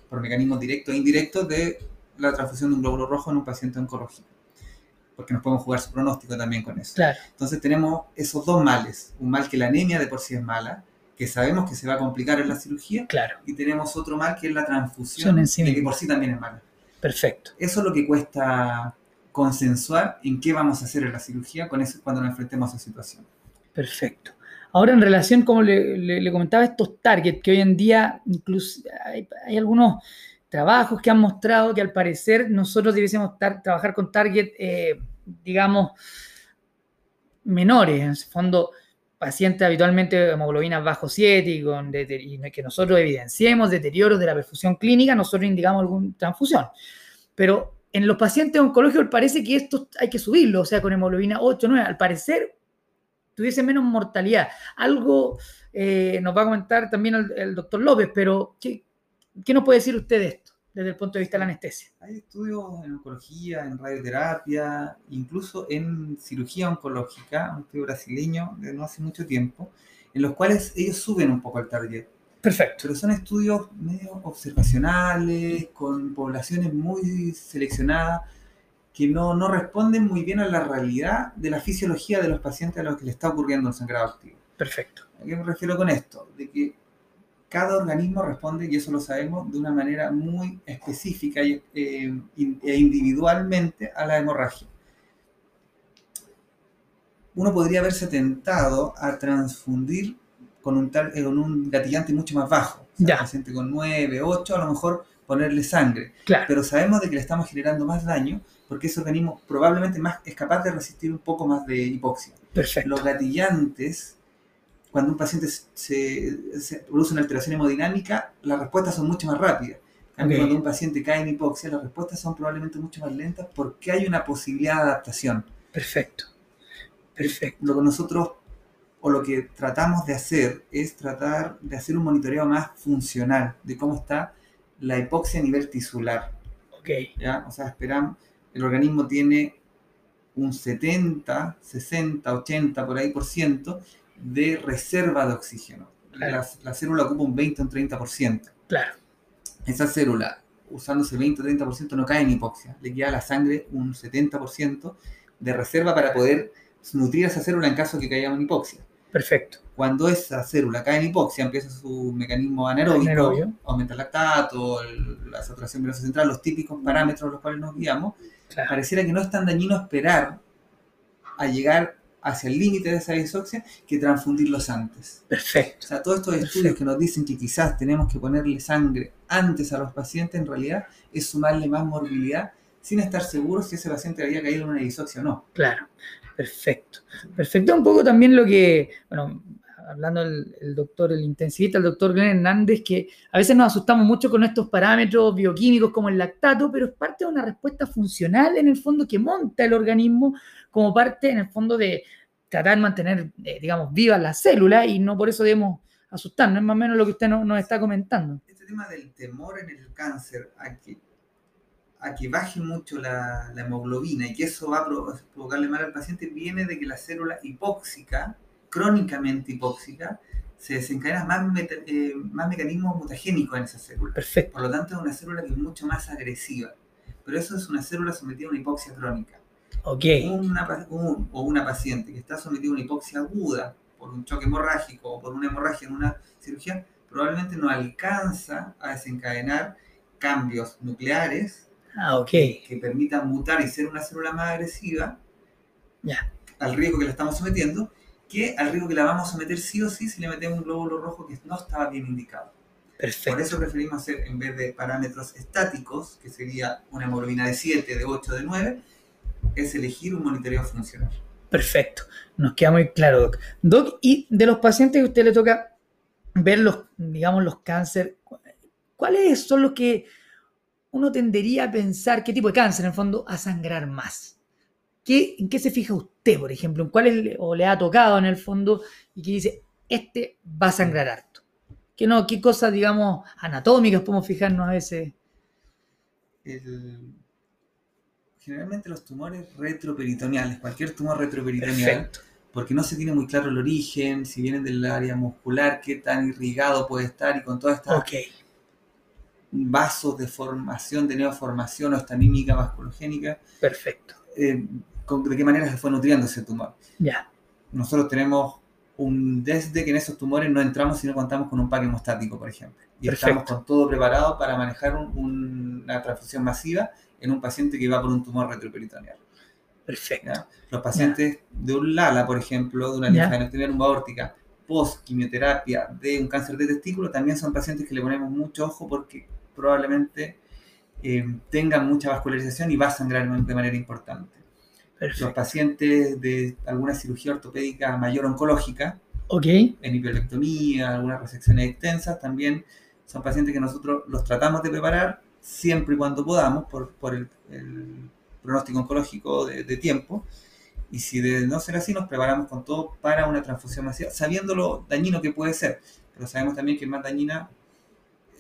por mecanismos directos e indirectos de la transfusión de un glóbulo rojo en un paciente oncológico. Porque nos podemos jugar su pronóstico también con eso. Claro. Entonces tenemos esos dos males. Un mal que la anemia de por sí es mala, que sabemos que se va a complicar en la cirugía, Claro. y tenemos otro mal que es la transfusión, en sí que por sí también es mala. Perfecto. Eso es lo que cuesta consensuar en qué vamos a hacer en la cirugía con eso, cuando nos enfrentemos a esa situación. Perfecto. Ahora, en relación, como le, comentaba, estos targets, que hoy en día incluso hay, algunos trabajos que han mostrado que al parecer nosotros debiésemos trabajar con targets, eh, digamos, menores, en el fondo, pacientes habitualmente hemoglobinas bajo 7 y, y que nosotros evidenciemos deterioros de la perfusión clínica, nosotros indicamos alguna transfusión. Pero en los pacientes oncológicos parece que esto hay que subirlo, o sea, con hemoglobina 8, 9, al parecer tuviese menos mortalidad. Algo eh, nos va a comentar también el, el doctor López, pero ¿qué, qué nos puede decir usted de esto desde el punto de vista de la anestesia? Hay estudios en oncología, en radioterapia, incluso en cirugía oncológica, un estudio brasileño de no hace mucho tiempo, en los cuales ellos suben un poco el target. Perfecto. Pero son estudios medio observacionales, con poblaciones muy seleccionadas, que no, no responden muy bien a la realidad de la fisiología de los pacientes a los que le está ocurriendo el sangrado activo. Perfecto. ¿A qué me refiero con esto? De que cada organismo responde, y eso lo sabemos, de una manera muy específica y, eh, e individualmente a la hemorragia. Uno podría verse tentado a transfundir con un, tal- eh, con un gatillante mucho más bajo. O sea, Ya. un paciente con 9, 8, a lo mejor ponerle sangre. Claro. Pero sabemos de que le estamos generando más daño porque ese organismo probablemente más, es capaz de resistir un poco más de hipoxia Perfecto. los gatillantes, cuando un paciente se, se produce una alteración hemodinámica, las respuestas son mucho más rápidas. En cambio, Ok. Cuando un paciente cae en hipoxia, las respuestas son probablemente mucho más lentas porque hay una posibilidad de adaptación. Perfecto. Perfecto. Lo que nosotros, o lo que tratamos de hacer, es tratar de hacer un monitoreo más funcional de cómo está la hipoxia a nivel tisular. Ok. ¿ya? O sea, esperamos, el organismo tiene un 70, 60, 80 por ahí por ciento de reserva de oxígeno. Claro. La, la célula ocupa un 20 o un 30 por ciento. Claro. Esa célula, usando ese 20 o 30 por ciento, no cae en hipoxia. Le queda a la sangre un 70 por ciento de reserva para poder nutrir a esa célula en caso de que caiga en hipoxia. Perfecto. Cuando esa célula cae en hipoxia, empieza su mecanismo anaeróbico, Anaerobio. aumenta el lactato, el- la saturación venosa central, los típicos parámetros a los cuales nos guiamos, Claro. pareciera que no es tan dañino esperar a llegar hacia el límite de esa disoxia que transfundirlos antes. O Perfecto. sea, todos estos estudios que nos dicen que quizás tenemos que ponerle sangre antes a los pacientes, en realidad es sumarle más morbilidad sin estar seguros si ese paciente había caído en una disoxia o no. Claro. Perfecto. Perfecto. Un poco también lo que, bueno, hablando el, doctor, el intensivista, el doctor Glenn Hernández, que a veces nos asustamos mucho con estos parámetros bioquímicos como el lactato, pero es parte de una respuesta funcional en el fondo que monta el organismo como parte en el fondo de tratar de mantener, eh, digamos, vivas las células y no por eso debemos asustarnos, es más o menos lo que usted no- nos está comentando. Este tema del temor en el cáncer a que, a que baje mucho la, la hemoglobina y que eso va a provo- provocarle mal al paciente viene de que la célula hipóxica, crónicamente hipóxica, se desencadena más, meta- eh, más mecanismos mutagénicos en esa célula. Perfecto. Por lo tanto, es una célula que es mucho más agresiva. Pero eso es una célula sometida a una hipoxia crónica. Ok. Una un- o una paciente que está sometida a una hipoxia aguda por un choque hemorrágico o por una hemorragia en una cirugía, probablemente no alcanza a desencadenar cambios nucleares Ah, ok. que permitan mutar y ser una célula más agresiva Ya. al riesgo que la estamos sometiendo, que al riesgo que la vamos a someter sí o sí si le metemos un glóbulo rojo que no estaba bien indicado. Por Perfecto. eso preferimos hacer, en vez de parámetros estáticos, que sería una hemoglobina de 7, de 8, de 9, es elegir un monitoreo funcional. Perfecto. Nos queda muy claro, Doc. Doc, y de los pacientes que a usted le toca ver los, digamos, los cáncer, cu- ¿cuáles son los que uno tendería a pensar, qué tipo de cáncer, en el fondo, a sangrar más? ¿Qué, ¿En qué se fija usted, por ejemplo? ¿En cuáles le- o le ha tocado en el fondo y que dice, este va a sangrar harto? ¿Qué, no, qué cosas, digamos, anatómicas podemos fijarnos a veces? El- Generalmente los tumores retroperitoneales, cualquier tumor retroperitoneal, Perfecto. porque no se tiene muy claro el origen, si vienen del área muscular, qué tan irrigado puede estar y con toda esta Ok. Vasos de formación, de neoformación o esta mímica vasculogénica, Perfecto. eh, con- de qué manera se fue nutriendo ese tumor. Ya. Nosotros tenemos un, desde que en esos tumores no entramos si no contamos con un pack hemostático, por ejemplo. Y estamos con todo preparado para manejar un- un- una transfusión masiva en un paciente que va por un tumor retroperitoneal. Perfecto. ¿ya? Los pacientes de un LALA, por ejemplo, de una linfadenectomía lumbar aórtica, post quimioterapia de un cáncer de testículo, también son pacientes que le ponemos mucho ojo porque probablemente eh, tengan mucha vascularización y va a sangrar de manera importante. Los pacientes de alguna cirugía ortopédica mayor oncológica, Ok. hemipelectomía, algunas resecciones extensas, también son pacientes que nosotros los tratamos de preparar siempre y cuando podamos por, por el, el pronóstico oncológico de, de tiempo. Y si de no ser así, nos preparamos con todo para una transfusión masiva, sabiendo lo dañino que puede ser. Pero sabemos también que más dañina es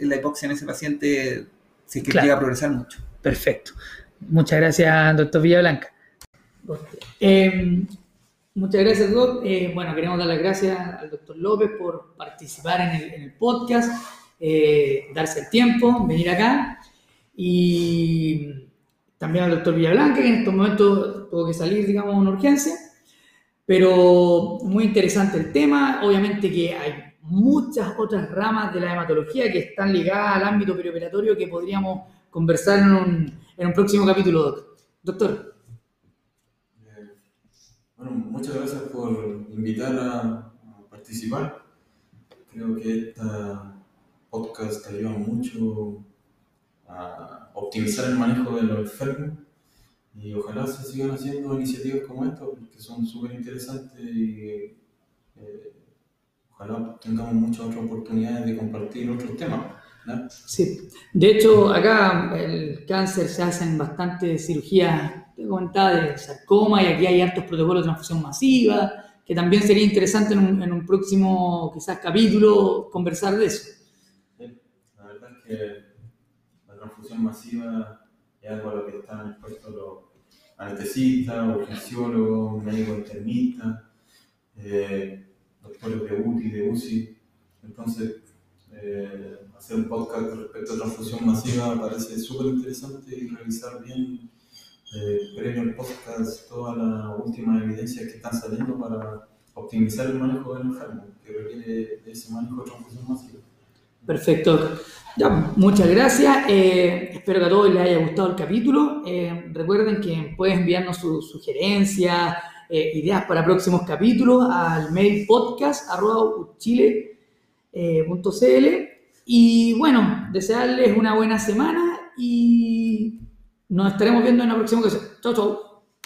la hipoxia en ese paciente si es que Claro. llega a progresar mucho. Perfecto. Muchas gracias, doctor Villablanca. Eh, muchas gracias, Doc. Eh, bueno, queremos dar las gracias al doctor López por participar en el, en el podcast, eh, darse el tiempo, venir acá. Y también al doctor Villablanca, que en estos momentos tuvo que salir, digamos, una urgencia. Pero muy interesante el tema. Obviamente que hay muchas otras ramas de la hematología que están ligadas al ámbito perioperatorio que podríamos conversar en un, en un próximo capítulo, Doc. Doctor. Eh, Bueno, muchas gracias por invitar a, participar. Creo que esta podcast ayuda mucho a optimizar el manejo de los enfermos y ojalá se sigan haciendo iniciativas como esta porque son súper interesantes y eh, ojalá tengamos muchas otras oportunidades de compartir otros temas. ¿no? Sí. De hecho, acá el cáncer se hacen bastantes cirugías, te comentaba, de sarcoma y aquí hay hartos protocolos de transfusión masiva, que también sería interesante en un, en un próximo, quizás, capítulo conversar de eso. Sí, La verdad es que la transfusión masiva es algo a lo que están expuestos los anestesistas, urgenciólogos, médicos internistas, eh, doctores de UTI, de UCI. Entonces, eh, hacer un podcast respecto a transfusión masiva parece súper interesante y revisar bien, eh, previo al podcast, todas las últimas evidencias que están saliendo para optimizar el manejo del enfermo, que requiere ese manejo de transfusión masiva. Perfecto. Ya, muchas gracias. Eh, espero que a todos les haya gustado el capítulo. Eh, recuerden que pueden enviarnos sus sugerencias, eh, ideas para próximos capítulos al mail podcast.uchile.cl. Y bueno, desearles una buena semana y nos estaremos viendo en la próxima ocasión. Chau, chau.